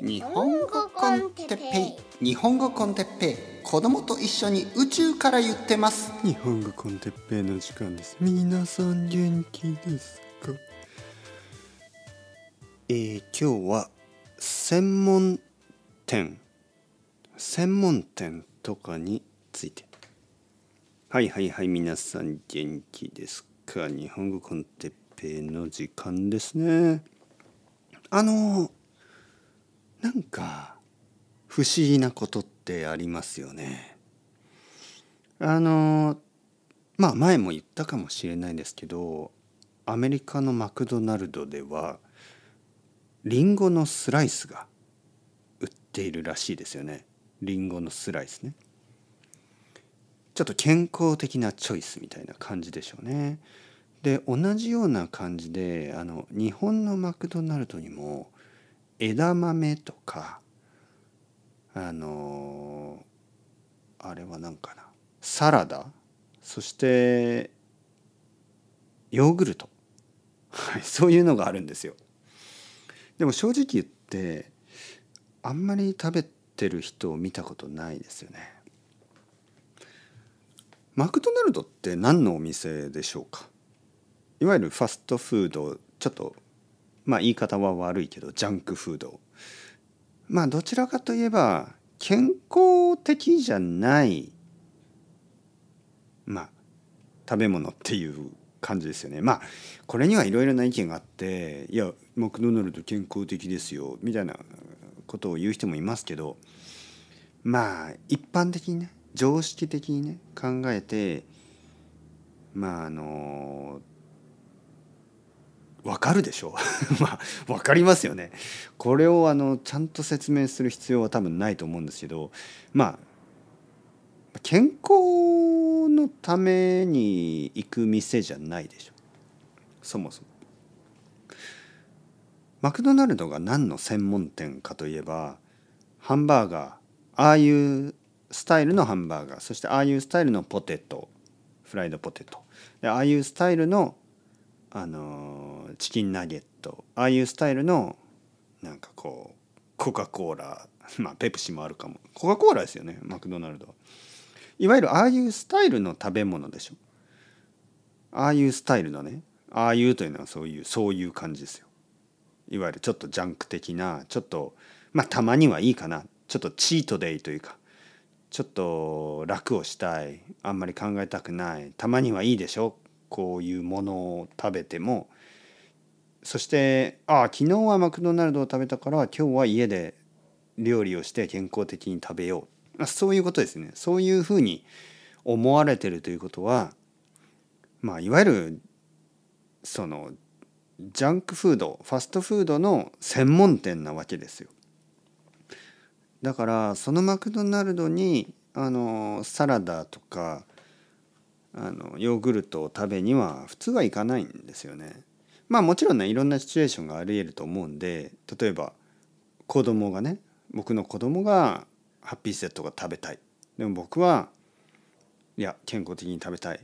日本語コンテッペイ。日本語コンテッペイ。子供と一緒に宇宙から言ってます。日本語コンテッペイの時間です。皆さん元気ですか？えー、今日は専門店。専門店とかについて。はいはいはい皆さん元気ですか？日本語コンテッペイの時間ですね。あのなんか不思議なことってありますよね。あのまあ前も言ったかもしれないですけどアメリカのマクドナルドではリンゴのスライスが売っているらしいですよね。リンゴのスライスね。ちょっと健康的なチョイスみたいな感じでしょうね。で同じような感じであの日本のマクドナルドにも枝豆とかあのあれは何かな。サラダ？そしてヨーグルト、そういうのがあるんですよ。でも正直言ってあんまり食べてる人を見たことないですよね。マクドナルドって何のお店でしょうか？いわゆるファストフードちょっとまあ言い方は悪いけどジャンクフード。まあどちらかといえば健康的じゃないまあ食べ物っていう感じですよね。まあこれにはいろいろな意見があっていやマクドナルド健康的ですよみたいなことを言う人もいますけどまあ一般的にね常識的にね考えてまああのわかるでしょ。う まあわかりますよね。これをあのちゃんと説明する必要は多分ないと思うんですけどまあ健康のために行く店じゃないでしょ。そもそも。マクドナルドが何の専門店かといえばハンバーガー。ああいうスタイルのハンバーガー。そしてああいうスタイルのポテト。フライドポテト。でああいうスタイルのあのチキンナゲット。ああいうスタイルのなんかこうコカ・コーラ。まあペプシもあるかも。コカ・コーラですよねマクドナルド。いわゆるああいうスタイルの食べ物でしょ。ああいうスタイルのねああいうというのはそういうそういう感じですよ。いわゆるちょっとジャンク的なちょっとまあたまにはいいかな。ちょっとチートデイというかちょっと楽をしたい。あんまり考えたくない。たまにはいいでしょ。こういうものを食べてもそしてああ昨日はマクドナルドを食べたから今日は家で料理をして健康的に食べようそういうことですねそういうふうに思われてるということはまあいわゆるそのジャンクフードファストフードの専門店なわけですよ。だからそのマクドナルドにあのサラダとかあのヨーグルトを食べには普通は行かないんですよね。まあもちろんねいろんなシチュエーションがありえると思うんで例えば子供がね僕の子供がハッピーセットが食べたいでも僕はいや健康的に食べたい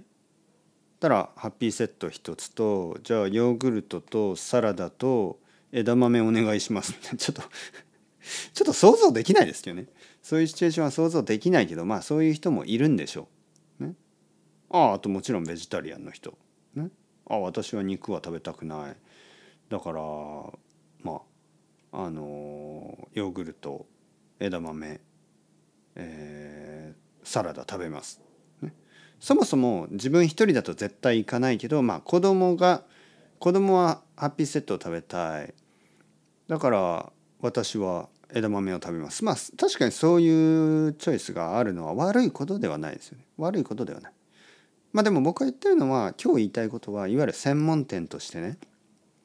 たらハッピーセット一つとじゃあヨーグルトとサラダと枝豆お願いします ちょっとちょっと想像できないですけどねそういうシチュエーションは想像できないけどまあそういう人もいるんでしょう。ああともちろんベジタリアンの人。ね、ああ私は肉は食べたくない。だからまああのヨーグルト枝豆、えー、サラダ食べます。ね、そもそも自分一人だと絶対行かないけどまあ子供が子供はハッピーセットを食べたい。だから私は枝豆を食べます。まあ確かにそういうチョイスがあるのは悪いことではないですよね。悪いことではない。まあでも僕が言ってるのは今日言いたいことはいわゆる専門店としてね。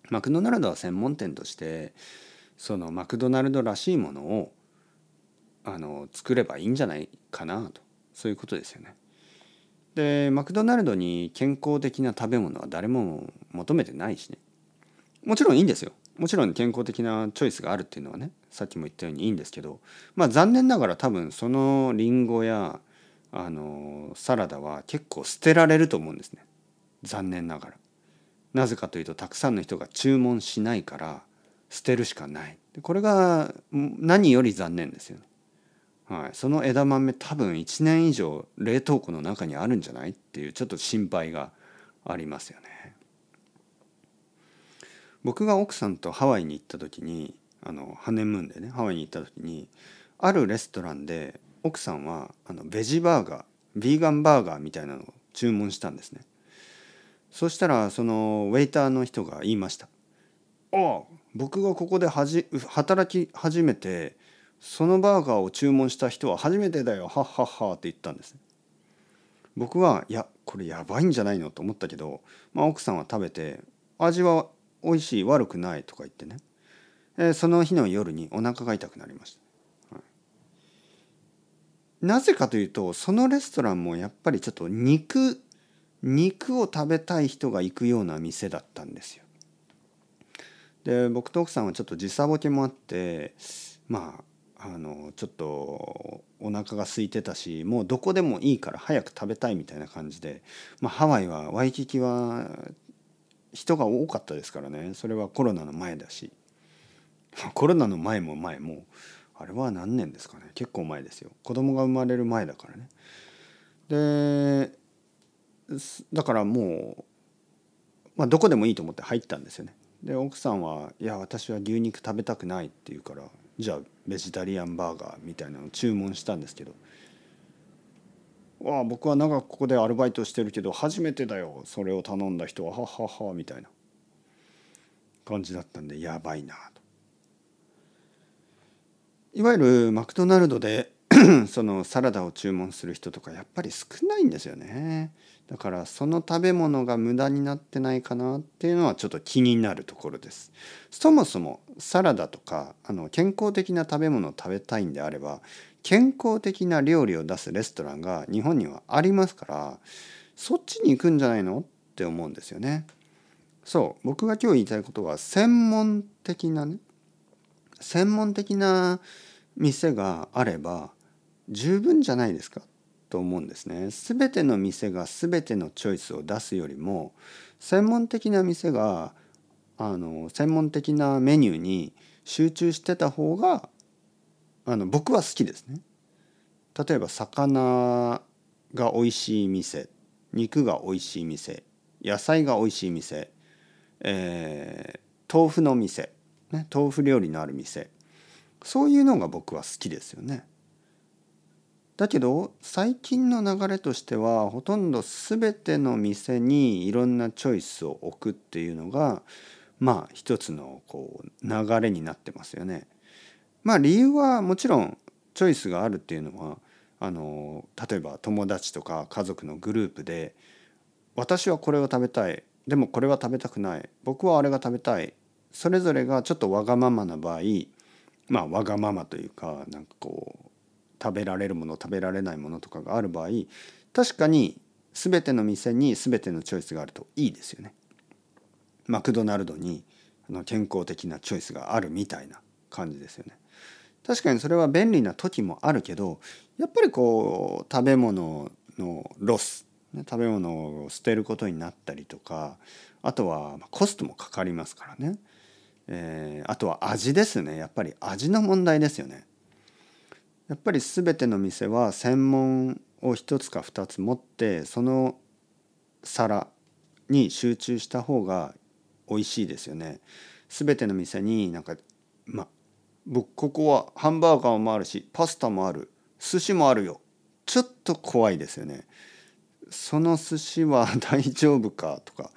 マクドナルドは専門店としてそのマクドナルドらしいものをあの作ればいいんじゃないかなと。そういうことですよね。でマクドナルドに健康的な食べ物は誰も求めてないしね。もちろんいいんですよ。もちろん健康的なチョイスがあるっていうのはねさっきも言ったようにいいんですけど。まあ残念ながら多分そのリンゴやあのサラダは結構捨てられると思うんですね残念ながら。なぜかというとたくさんの人が注文しないから捨てるしかないこれが何より残念ですよね。はい、その枝豆多分1年以上冷凍庫の中にあるんじゃないっていうちょっと心配がありますよね。僕が奥さんとハワイに行った時にあのハネムーンでねハワイに行った時にあるレストランで奥さんはあのベジバーガービーガンバーガーみたいなのを注文したんですね。そしたらそのウェイターの人が言いました「ああ僕がここではじ働き始めてそのバーガーを注文した人は初めてだよはっはっは」って言ったんです。僕はいやこれやばいんじゃないのと思ったけど、まあ、奥さんは食べて味は美味しい悪くないとか言ってね、えー、その日の夜にお腹が痛くなりました、はい、なぜかというとそのレストランもやっぱりちょっと肉肉を食べたい人が行くような店だったんですよ。で僕と奥さんはちょっと時差ボケもあってまああのちょっとお腹が空いてたしもうどこでもいいから早く食べたいみたいな感じで、まあ、ハワイはワイキキは人が多かったですからね。それはコロナの前だし。コロナの前も前もあれは何年ですかね？結構前ですよ。子供が生まれる前だからね。でだからもう、まあ、どこでもいいと思って入ったんですよね。で奥さんは「いや私は牛肉食べたくない」って言うからじゃあベジタリアンバーガーみたいなのを注文したんですけど。わあ僕は長くここでアルバイトしてるけど初めてだよそれを頼んだ人ははははみたいな感じだったんでやばいなと。いわゆるマクドナルドで そのサラダを注文する人とかやっぱり少ないんですよね。だからその食べ物が無駄になってないかなっていうのはちょっと気になるところです。そもそもサラダとかあの健康的な食べ物を食べたいんであれば健康的な料理を出すレストランが日本にはありますからそっちに行くんじゃないのって思うんですよね。そう僕が今日言いたいことは専門的なね専門的な店があれば十分じゃないですかと思うんですね。全ての店が全てのチョイスを出すよりも専門的な店があの専門的なメニューに集中してた方があの僕は好きですね。例えば魚が美味しい店肉が美味しい店野菜が美味しい店、えー、豆腐の店、ね、豆腐料理のある店そういうのが僕は好きですよね。だけど最近の流れとしてはほとんど全ての店にいろんなチョイスを置くっていうのがまあ一つのこう流れになってますよね。まあ理由はもちろんチョイスがあるっていうのはあの例えば友達とか家族のグループで私はこれを食べたいでもこれは食べたくない僕はあれが食べたいそれぞれがちょっとわがままな場合まあわがままというかなんかこう食べられるもの食べられないものとかがある場合確かに全ての店に全てのチョイスがあるといいですよね。マクドナルドにあの健康的なチョイスがあるみたいな感じですよね。確かにそれは便利な時もあるけどやっぱりこう食べ物のロス食べ物を捨てることになったりとかあとはコストもかかりますからね、えー、あとは味ですね。やっぱり味の問題ですよね。やっぱり全ての店は専門を1つか2つ持ってその皿に集中した方が美味しいですよね。全ての店になんかま僕ここはハンバーガーもあるしパスタもある寿司もあるよ。ちょっと怖いですよね。その寿司は 大丈夫かとか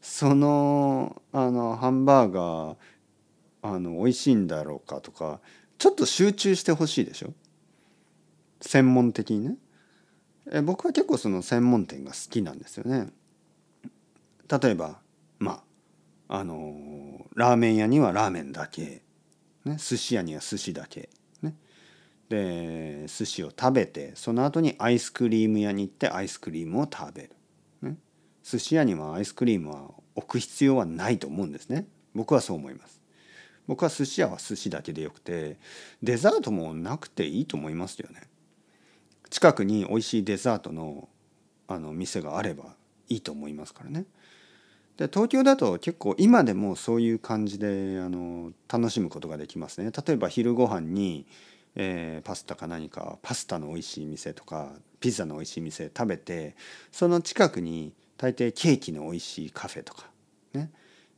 そのあのハンバーガーあの美味しいんだろうかとかちょっと集中してほしいでしょ？専門的にね。え僕は結構その専門店が好きなんですよね。例えばまああのラーメン屋にはラーメンだけ。ね、寿司屋には寿司だけ、ね、で寿司を食べてその後にアイスクリーム屋に行ってアイスクリームを食べる、ね、寿司屋にはアイスクリームは置く必要はないと思うんですね。僕はそう思います。僕は寿司屋は寿司だけでよくてデザートもなくていいと思いますよね。近くに美味しいデザートのあの店があればいいと思いますからね。で東京だと結構今でもそういう感じであの楽しむことができますね。例えば昼ご飯に、えー、パスタか何かパスタの美味しい店とかピザの美味しい店食べてその近くに大抵ケーキの美味しいカフェとかね、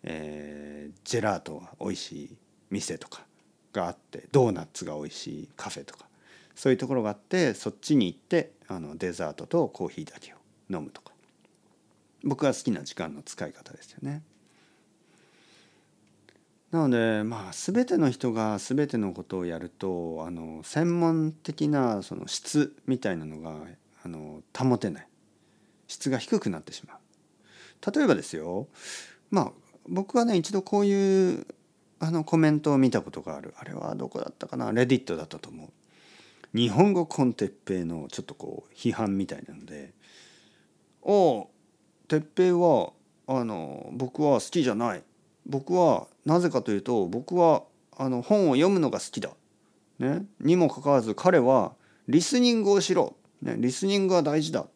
えー、ジェラートが美味しい店とかがあってドーナツが美味しいカフェとかそういうところがあってそっちに行ってあのデザートとコーヒーだけを飲むとか僕が好きな時間の使い方ですよね。なのでまあ全ての人が全てのことをやるとあの専門的なその質みたいなのがあの保てない質が低くなってしまう。例えばですよまあ僕はね一度こういうあのコメントを見たことがある。あれはどこだったかな？レディットだったと思う。日本語コンテッペイのちょっとこう批判みたいなので「おお鉄平はあの僕は好きじゃない。僕はなぜかというと僕はあの本を読むのが好きだ、ね、にもかかわらず彼はリスニングをしろ、ね、リスニングが大事だ。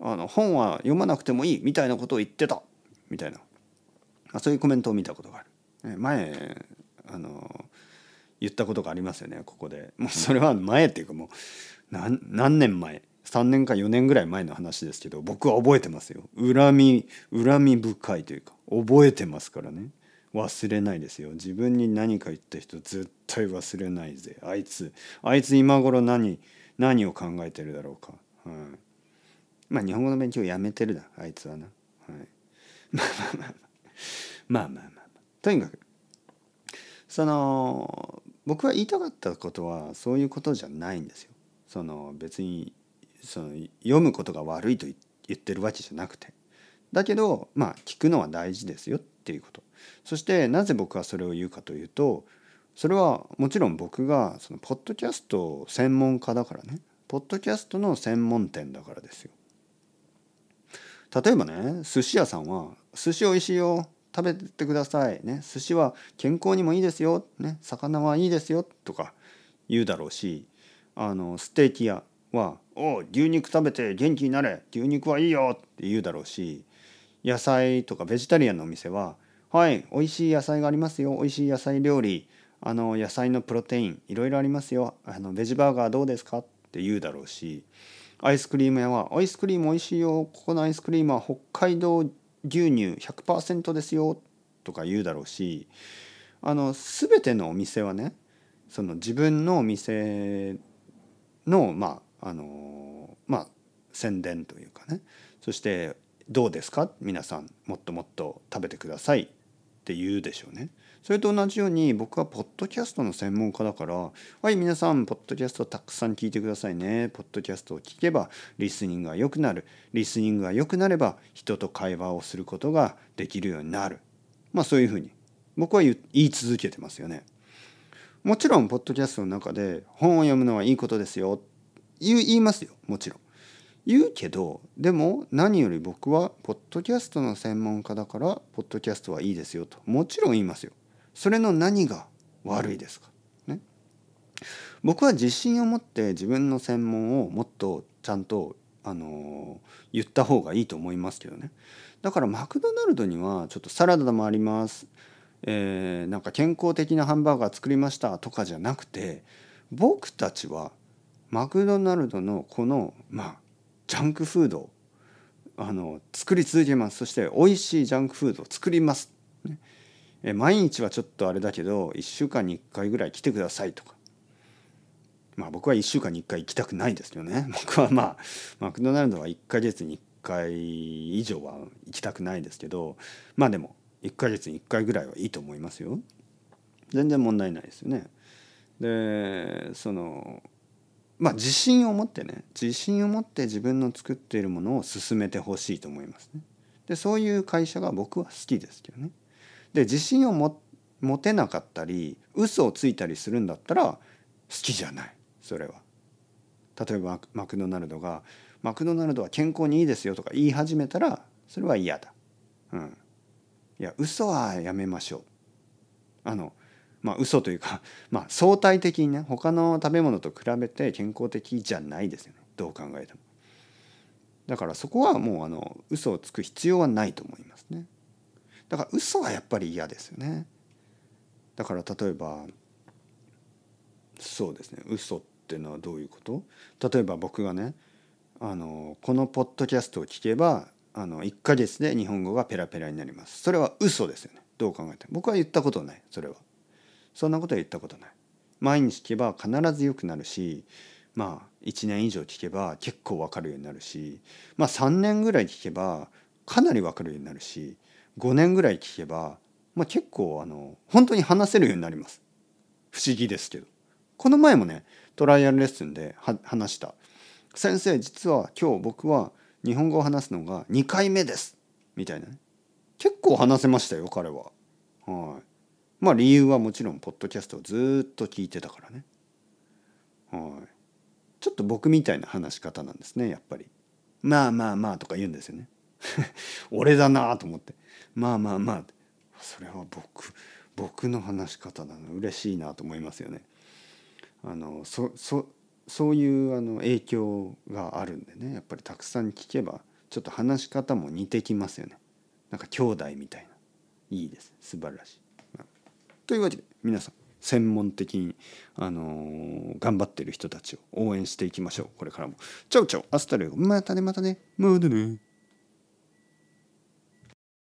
あの本は読まなくてもいいみたいなことを言ってた。みたいな。そういうコメントを見たことがある。ね、前あの言ったことがありますよねここで。もうそれは前っていうかもう何何年前？3年か4年ぐらい前の話ですけど僕は覚えてますよ。恨み恨み深いというか覚えてますからね。忘れないですよ。自分に何か言った人絶対忘れないぜ。あいつあいつ今頃何何を考えてるだろうか、はい、まあ日本語の勉強やめてるだあいつはな、はい、まあまあまあまあまあまあ。とにかく。その僕は言いたかったことはそういうことじゃないんですよ。その別にその読むことが悪いと言ってるわけじゃなくて。だけどまあ聞くのは大事ですよっていうこと。そしてなぜ僕はそれを言うかというとそれはもちろん僕がそのポッドキャスト専門家だからね。ポッドキャストの専門店だからですよ。例えばね寿司屋さんは「寿司おいしいよ。食べてください」ね「寿司は健康にもいいですよ」ね「魚はいいですよ」とか言うだろうしあのステーキ屋は「お牛肉食べて元気になれ。牛肉はいいよ」って言うだろうし野菜とかベジタリアンのお店は「はい美味しい野菜がありますよ。美味しい野菜料理あの野菜のプロテインいろいろありますよ。あのベジバーガーどうですか?」って言うだろうしアイスクリーム屋は「アイスクリーム美味しいよ。ここのアイスクリームは北海道牛乳100%ですよ」とか言うだろうしあの全てのお店はねその自分のお店のまああのまあ宣伝というかねそしてどうですか？皆さんもっともっと食べてくださいって言うでしょうね。それと同じように僕はポッドキャストの専門家だからはい皆さんポッドキャストたくさん聞いてくださいねポッドキャストを聞けばリスニングが良くなるリスニングが良くなれば人と会話をすることができるようになるまあそういうふうに僕は言い続けてますよね。もちろんポッドキャストの中で本を読むのはいいことですよ言いますよもちろん。言うけどでも何より僕はポッドキャストの専門家だからポッドキャストはいいですよともちろん言いますよ。それの何が悪いですか、ね、僕は自信を持って自分の専門をもっとちゃんとあの言った方がいいと思いますけどね。だからマクドナルドにはちょっとサラダもあります、えー、なんか健康的なハンバーガー作りましたとかじゃなくて僕たちはマクドナルドのこのまあジャンクフードあの作り続けます。そして美味しいジャンクフードを作ります、ね、え毎日はちょっとあれだけど1週間に1回ぐらい来てくださいとかまあ僕は1週間に1回行きたくないですよね 僕はまあマクドナルドは1ヶ月に1回以上は行きたくないですけどまあでも1ヶ月に1回ぐらいはいいと思いますよ全然問題ないですよねでそのまあ自信を持ってね自信を持って自分の作っているものを進めてほしいと思いますね。でそういう会社が僕は好きですけどね。で自信をも持てなかったり嘘をついたりするんだったら好きじゃないそれは。例えばマクドナルドが「マクドナルドは健康にいいですよ」とか言い始めたらそれは嫌だ。うん、いや嘘はやめましょう。あのまあ嘘というか、まあ、相対的にね他の食べ物と比べて健康的じゃないですよねどう考えても。だからそこはもうあの嘘をつく必要はないと思います。だから嘘はやっぱり嫌ですよね。だから例えばそうですね。嘘っていうのはどういうこと？例えば僕がねあのこのポッドキャストを聞けばあの1ヶ月で日本語がペラペラになります。それは嘘ですよね。どう考えても。僕は言ったことない。それは。そんなことは言ったことない。毎日聞けば必ず良くなるしまあ1年以上聞けば結構分かるようになるしまあ3年ぐらい聞けばかなり分かるようになるし5年ぐらい聞けば、まあ、結構あの本当に話せるようになります不思議ですけどこの前もねトライアルレッスンで話した「先生実は今日僕は日本語を話すのが2回目です」みたいなね結構話せましたよ彼は。はいまあ理由はもちろんポッドキャストをずっと聞いてたからね。はいちょっと僕みたいな話し方なんですねやっぱり。まあまあまあとか言うんですよね。俺だなと思ってまあまあまあそれは僕僕の話し方な嬉しいなと思いますよね。あのそそそういうあの影響があるんでねやっぱりたくさん聞けばちょっと話し方も似てきますよね。なんか兄弟みたいな。いいです。素晴らしい。というわけで皆さん専門的に、あのー、頑張ってる人たちを応援していきましょうこれからも。チャウチャウアスタレゴまたねまたねまたね。